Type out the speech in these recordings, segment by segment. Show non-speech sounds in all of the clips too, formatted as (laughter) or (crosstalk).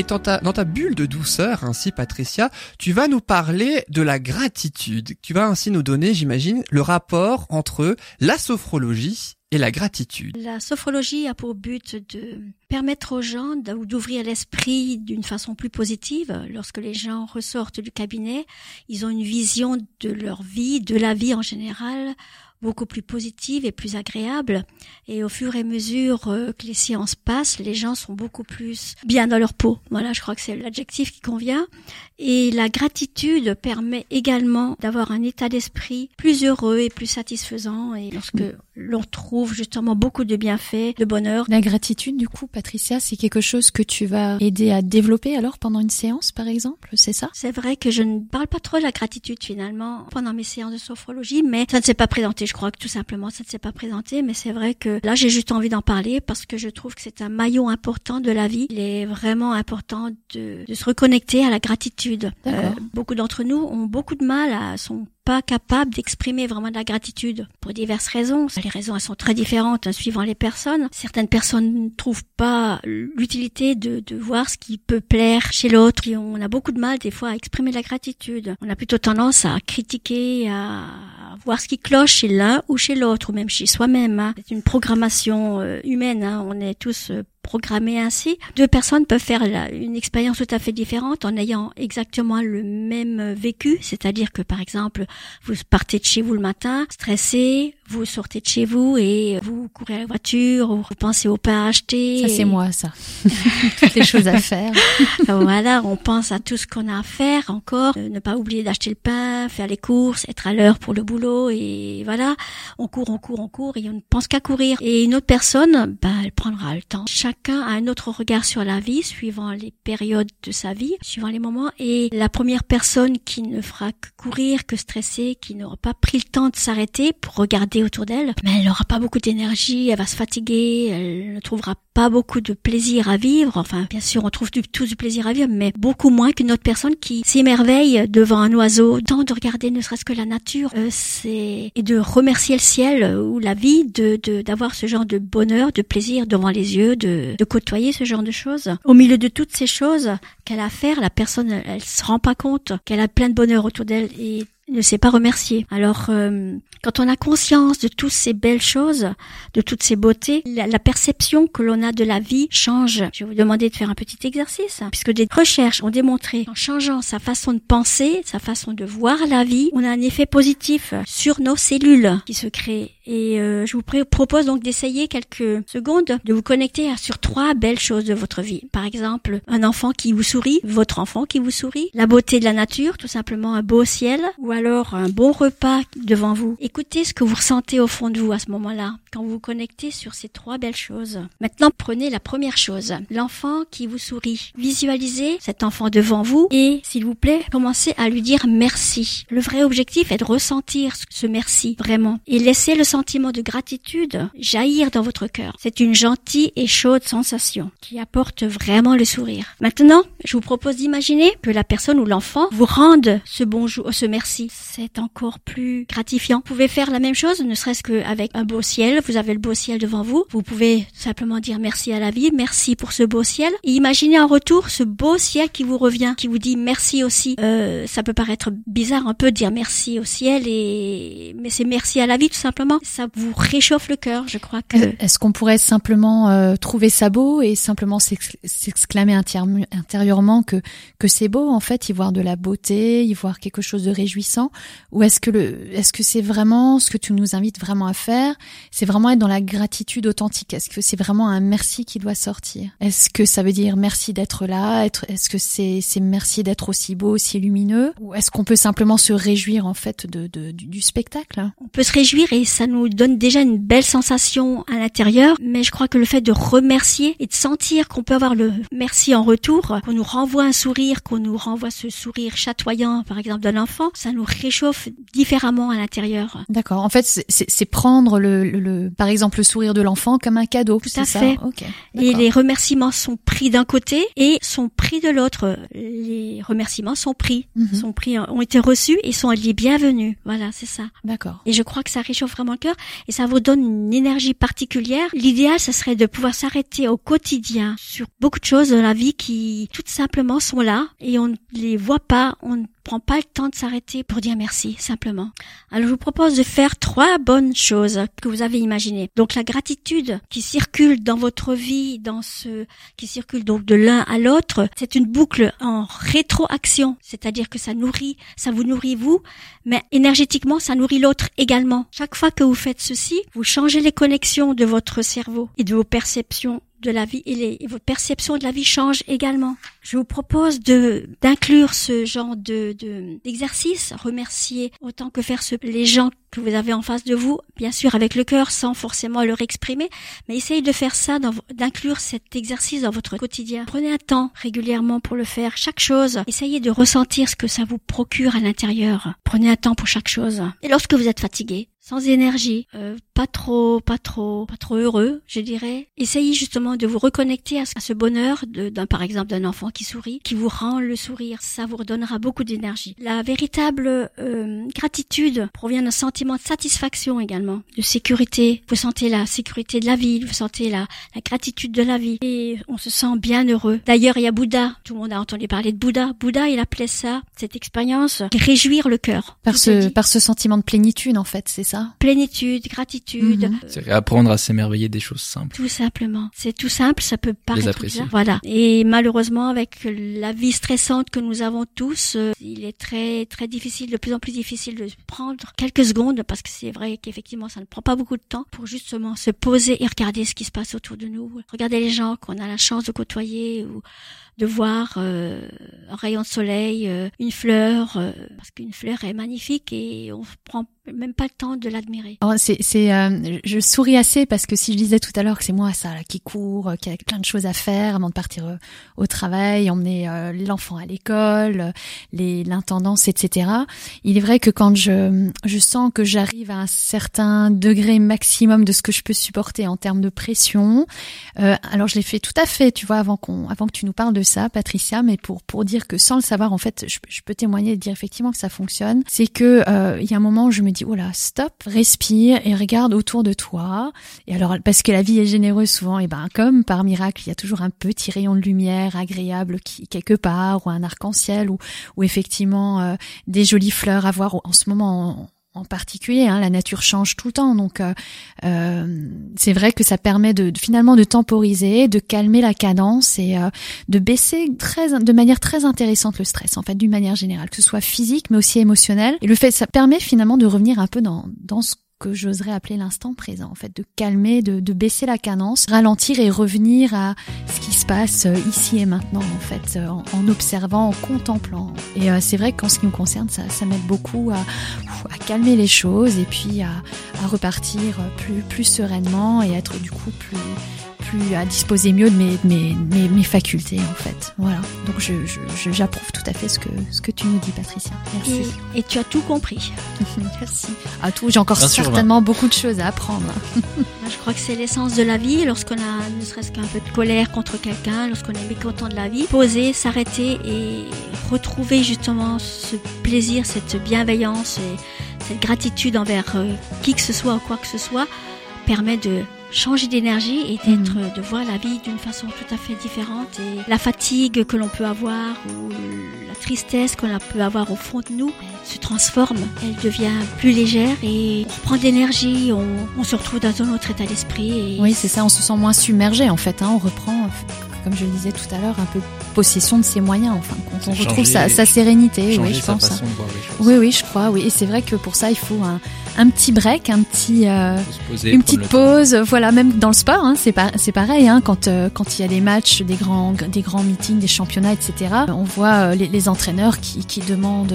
Et dans ta, dans ta bulle de douceur, ainsi Patricia, tu vas nous parler de la gratitude. Tu vas ainsi nous donner, j'imagine, le rapport entre la sophrologie et la gratitude. La sophrologie a pour but de permettre aux gens d'ouvrir l'esprit d'une façon plus positive. Lorsque les gens ressortent du cabinet, ils ont une vision de leur vie, de la vie en général, beaucoup plus positive et plus agréable. Et au fur et à mesure euh, que les séances passent, les gens sont beaucoup plus bien dans leur peau. Voilà, je crois que c'est l'adjectif qui convient. Et la gratitude permet également d'avoir un état d'esprit plus heureux et plus satisfaisant. Et lorsque l'on trouve justement beaucoup de bienfaits, de bonheur. La gratitude, du coup, Patricia, c'est quelque chose que tu vas aider à développer alors pendant une séance, par exemple, c'est ça? C'est vrai que je ne parle pas trop de la gratitude finalement pendant mes séances de sophrologie, mais ça ne s'est pas présenté. Je crois que tout simplement ça ne s'est pas présenté, mais c'est vrai que là j'ai juste envie d'en parler parce que je trouve que c'est un maillon important de la vie. Il est vraiment important de, de se reconnecter à la gratitude. Euh, beaucoup d'entre nous ont beaucoup de mal à son pas capable d'exprimer vraiment de la gratitude pour diverses raisons. Les raisons elles sont très différentes hein, suivant les personnes. Certaines personnes ne trouvent pas l'utilité de, de voir ce qui peut plaire chez l'autre. On a beaucoup de mal des fois à exprimer de la gratitude. On a plutôt tendance à critiquer, à voir ce qui cloche chez l'un ou chez l'autre, ou même chez soi-même. Hein. C'est une programmation euh, humaine. Hein. On est tous euh, programmé ainsi. Deux personnes peuvent faire une expérience tout à fait différente en ayant exactement le même vécu, c'est-à-dire que par exemple, vous partez de chez vous le matin, stressé, vous sortez de chez vous et vous courez à la voiture, ou vous pensez au pain à acheter. Ça c'est moi ça. (laughs) Toutes les choses à faire. (laughs) voilà, on pense à tout ce qu'on a à faire encore, euh, ne pas oublier d'acheter le pain, faire les courses, être à l'heure pour le boulot et voilà, on court, on court, on court et on ne pense qu'à courir. Et une autre personne, bah, elle prendra le temps. Chacun a un autre regard sur la vie suivant les périodes de sa vie, suivant les moments et la première personne qui ne fera que courir, que stresser, qui n'aura pas pris le temps de s'arrêter pour regarder autour d'elle, mais elle n'aura pas beaucoup d'énergie, elle va se fatiguer, elle ne trouvera pas beaucoup de plaisir à vivre. Enfin, bien sûr, on trouve du, tout du plaisir à vivre, mais beaucoup moins qu'une autre personne qui s'émerveille devant un oiseau. Tant de regarder ne serait-ce que la nature, euh, et de remercier le ciel ou la vie, de d'avoir ce genre de bonheur, de plaisir devant les yeux, de, de côtoyer ce genre de choses. Au milieu de toutes ces choses qu'elle a à faire, la personne, elle, elle se rend pas compte qu'elle a plein de bonheur autour d'elle et ne sait pas remercier. Alors, euh, quand on a conscience de toutes ces belles choses, de toutes ces beautés, la, perception que l'on a de la vie change. Je vais vous demander de faire un petit exercice, puisque des recherches ont démontré qu'en changeant sa façon de penser, sa façon de voir la vie, on a un effet positif sur nos cellules qui se créent. Et euh, je vous propose donc d'essayer quelques secondes de vous connecter sur trois belles choses de votre vie. Par exemple, un enfant qui vous sourit, votre enfant qui vous sourit, la beauté de la nature, tout simplement un beau ciel, ou alors un bon repas devant vous. Écoutez ce que vous ressentez au fond de vous à ce moment-là, quand vous vous connectez sur ces trois belles choses. Maintenant, prenez la première chose, l'enfant qui vous sourit. Visualisez cet enfant devant vous et, s'il vous plaît, commencez à lui dire merci. Le vrai objectif est de ressentir ce merci, vraiment, et laissez le sentiment de gratitude jaillir dans votre cœur. C'est une gentille et chaude sensation qui apporte vraiment le sourire. Maintenant, je vous propose d'imaginer que la personne ou l'enfant vous rende ce bonjour, ce merci c'est encore plus gratifiant. Vous pouvez faire la même chose, ne serait-ce qu'avec un beau ciel. Vous avez le beau ciel devant vous. Vous pouvez simplement dire merci à la vie, merci pour ce beau ciel. Imaginez en retour ce beau ciel qui vous revient, qui vous dit merci aussi. Euh, ça peut paraître bizarre un peu de dire merci au ciel, et mais c'est merci à la vie tout simplement. Ça vous réchauffe le cœur, je crois que. Est-ce qu'on pourrait simplement euh, trouver ça beau et simplement s'exclamer intérieurement que que c'est beau en fait, y voir de la beauté, y voir quelque chose de réjouissant? Ou est-ce que le, est-ce que c'est vraiment ce que tu nous invites vraiment à faire? Vraiment être dans la gratitude authentique. Est-ce que c'est vraiment un merci qui doit sortir? Est-ce que ça veut dire merci d'être là est-ce que c'est, c'est merci d'être aussi beau, aussi lumineux? Ou est-ce qu'on peut simplement se réjouir en fait de, de du, spectacle? On peut se réjouir et ça nous donne déjà une belle sensation à l'intérieur. Mais je crois que le fait de remercier et de sentir qu'on peut avoir le merci en retour, qu'on nous renvoie un sourire, qu'on nous renvoie ce sourire chatoyant, par exemple d'un enfant, ça nous réchauffe différemment à l'intérieur. D'accord. En fait, c'est prendre le, le, le, par exemple, le sourire de l'enfant comme un cadeau. Tout à ça fait. Et les remerciements sont pris d'un côté et sont pris de l'autre. Les remerciements sont pris, Mhm. sont pris, ont été reçus et sont liés bienvenus. Voilà, c'est ça. D'accord. Et je crois que ça réchauffe vraiment le cœur et ça vous donne une énergie particulière. L'idéal, ce serait de pouvoir s'arrêter au quotidien sur beaucoup de choses dans la vie qui, tout simplement, sont là et on ne les voit pas, on ne prend pas le temps de s'arrêter pour dire merci, simplement. Alors, je vous propose de faire trois bonnes choses que vous avez imaginées. Donc, la gratitude qui circule dans votre vie, dans ce, qui circule donc de l'un à l'autre, c'est une boucle en rétroaction. C'est-à-dire que ça nourrit, ça vous nourrit vous, mais énergétiquement, ça nourrit l'autre également. Chaque fois que vous faites ceci, vous changez les connexions de votre cerveau et de vos perceptions de la vie et, les, et votre perception de la vie change également. Je vous propose de d'inclure ce genre de de- d'exercice, remercier autant que faire ce, les gens que vous avez en face de vous, bien sûr avec le cœur, sans forcément leur exprimer, mais essayez de faire ça, d'inclure cet exercice dans votre quotidien. Prenez un temps régulièrement pour le faire. Chaque chose, essayez de ressentir ce que ça vous procure à l'intérieur. Prenez un temps pour chaque chose. Et lorsque vous êtes fatigué, sans énergie, euh, pas trop, pas trop, pas trop heureux, je dirais. Essayez justement de vous reconnecter à ce, à ce bonheur d'un, par exemple, d'un enfant qui sourit, qui vous rend le sourire. Ça vous redonnera beaucoup d'énergie. La véritable euh, gratitude provient d'un sentiment de satisfaction également, de sécurité. Vous sentez la sécurité de la vie, vous sentez la, la gratitude de la vie, et on se sent bien heureux. D'ailleurs, il y a Bouddha. Tout le monde a entendu parler de Bouddha. Bouddha, il appelait ça, cette expérience, réjouir le cœur. Par ce, par ce sentiment de plénitude, en fait, c'est ça? Plénitude, gratitude, Mhm. C'est réapprendre à s'émerveiller des choses simples. tout simplement. C'est tout simple, ça peut paraître apprécier. bizarre. Voilà. Et malheureusement, avec la vie stressante que nous avons tous, euh, il est très très difficile, de plus en plus difficile de prendre quelques secondes, parce que c'est vrai qu'effectivement, ça ne prend pas beaucoup de temps pour justement se poser et regarder ce qui se passe autour de nous, regarder les gens qu'on a la chance de côtoyer ou de voir euh, un rayon de soleil, euh, une fleur, euh, parce qu'une fleur est magnifique et on prend même pas le temps de l'admirer. Alors, c'est, euh, je souris assez parce que si je disais tout à l'heure que c'est moi ça là, qui court, euh, qui a plein de choses à faire avant de partir euh, au travail, emmener euh, l'enfant à l'école, euh, les l'intendance, etc. Il est vrai que quand je je sens que j'arrive à un certain degré maximum de ce que je peux supporter en termes de pression, euh, alors je l'ai fait tout à fait, tu vois, avant qu'on, avant que tu nous parles de ça, Patricia, mais pour pour dire que sans le savoir, en fait, je, je peux témoigner et dire effectivement que ça fonctionne. C'est que il y a un moment où je me dis oh là, stop, respire et regarde autour de toi. Et alors parce que la vie est généreuse souvent, et ben comme par miracle, il y a toujours un petit rayon de lumière agréable qui quelque part ou un arc-en-ciel ou ou effectivement euh, des jolies fleurs à voir en ce moment. En, en particulier, hein, la nature change tout le temps, donc euh, euh, c'est vrai que ça permet de, finalement de temporiser, de calmer la cadence et euh, de baisser très, de manière très intéressante le stress, en fait, d'une manière générale, que ce soit physique mais aussi émotionnel. Et le fait, ça permet finalement de revenir un peu dans dans ce que j'oserais appeler l'instant présent, en fait, de calmer, de, de baisser la cadence, ralentir et revenir à ce qui se passe euh, ici et maintenant, en fait, euh, en, en observant, en contemplant. Et euh, c'est vrai qu'en ce qui me concerne, ça, ça m'aide beaucoup à, à calmer les choses et puis à, à repartir plus, plus sereinement et être du coup plus, plus à disposer mieux de mes, de mes, mes, mes facultés, en fait. Voilà. Donc je, je, je- j'approuve tout à fait ce que, ce que tu nous dis, Patricia. Merci. Et, et tu as tout compris. (laughs) Merci. À tout, j'ai encore sur certainement beaucoup de choses à apprendre. (laughs) Je crois que c'est l'essence de la vie. Lorsqu'on a ne serait-ce qu'un peu de colère contre quelqu'un, lorsqu'on est mécontent de la vie, poser, s'arrêter et retrouver justement ce plaisir, cette bienveillance et cette gratitude envers euh, qui que ce soit ou quoi que ce soit permet de changer d'énergie et d'être, de voir la vie d'une façon tout à fait différente et la fatigue que l'on peut avoir ou la tristesse qu'on peut avoir au fond de nous se transforme, elle devient plus légère et on reprend de l'énergie, on, on se retrouve dans un autre état d'esprit. Et Oui, c'est ça, on se sent moins submergé en fait. Hein, on reprend, comme je le disais tout à l'heure, un peu possession de ses moyens. Enfin, quand on retrouve sa, sérénité, oui, je pense. hein. façon. Oui, oui, je crois. Oui, et c'est vrai que pour ça, il faut un, un petit break, un petit, euh, poser, une petite pause. Voilà, même dans le sport, hein, c'est pas, c'est pareil. Hein, quand euh, quand il y a des matchs, des grands, des grands meetings, des championnats, etc. On voit euh, les, les entraîneurs qui, qui demandent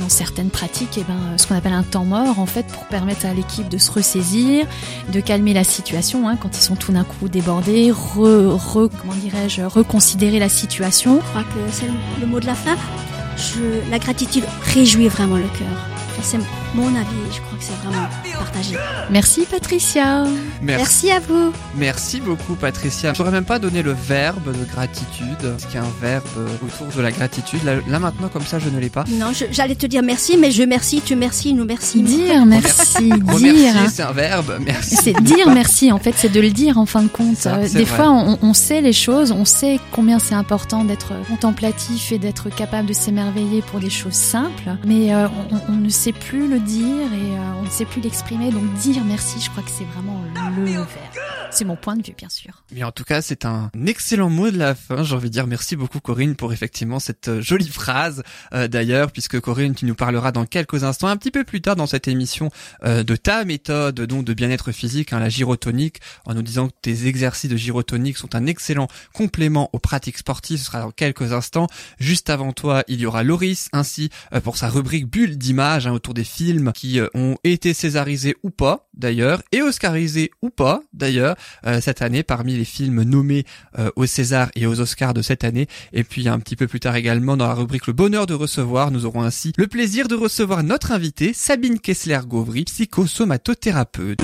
dans certaines pratiques, eh ben, ce qu'on appelle un temps mort, en fait, pour permettre à l'équipe de se ressaisir, de calmer la situation. Hein, quand ils sont tout d'un coup débordés, re, re- comment reconsidérer la situation. je crois que c'est le, mot de la fin. La gratitude réjouit vraiment le cœur. C'est mon avis, je crois que c'est vraiment Merci Patricia. Merci à vous. Merci beaucoup Patricia. Je n'aurais même pas donné le verbe de gratitude. Qu'il y a un verbe autour de la gratitude? Là, là maintenant comme ça je ne l'ai pas. Non, je- j'allais te dire merci, mais je merci, tu merci, nous merci. Dire merci, dire. Remercier c'est un verbe. Merci. C'est dire merci, en fait, c'est de le dire en fin de compte. Ça, Euh, c'est Des vrai. fois, on, on sait les choses, on sait combien c'est important d'être contemplatif et d'être capable de s'émerveiller pour des choses simples, mais euh, on, on ne sait plus le dire et euh, on ne sait plus Donc dire merci, je crois que c'est vraiment le verbe. C'est mon point de vue, bien sûr. Mais en tout cas, c'est un excellent mot de la fin. J'ai envie de dire merci beaucoup Corinne pour effectivement cette euh, jolie phrase euh, d'ailleurs, puisque Corinne, tu nous parleras dans quelques instants, un petit peu plus tard dans cette émission, euh, de ta méthode donc de bien-être physique, hein, la gyrotonique, en nous disant que tes exercices de gyrotonique sont un excellent complément aux pratiques sportives. Ce sera dans quelques instants. Juste avant toi, il y aura Loris, ainsi pour sa rubrique bulle d'image hein, autour des films qui ont été césarisés ou pas d'ailleurs, et oscarisés ou pas d'ailleurs euh, cette année parmi les films nommés euh, aux César et aux Oscars de cette année. Et puis un petit peu plus tard également dans la rubrique Le bonheur de recevoir, nous aurons ainsi le plaisir de recevoir notre invitée Sabine Kessler-Gauvry, psychosomatothérapeute.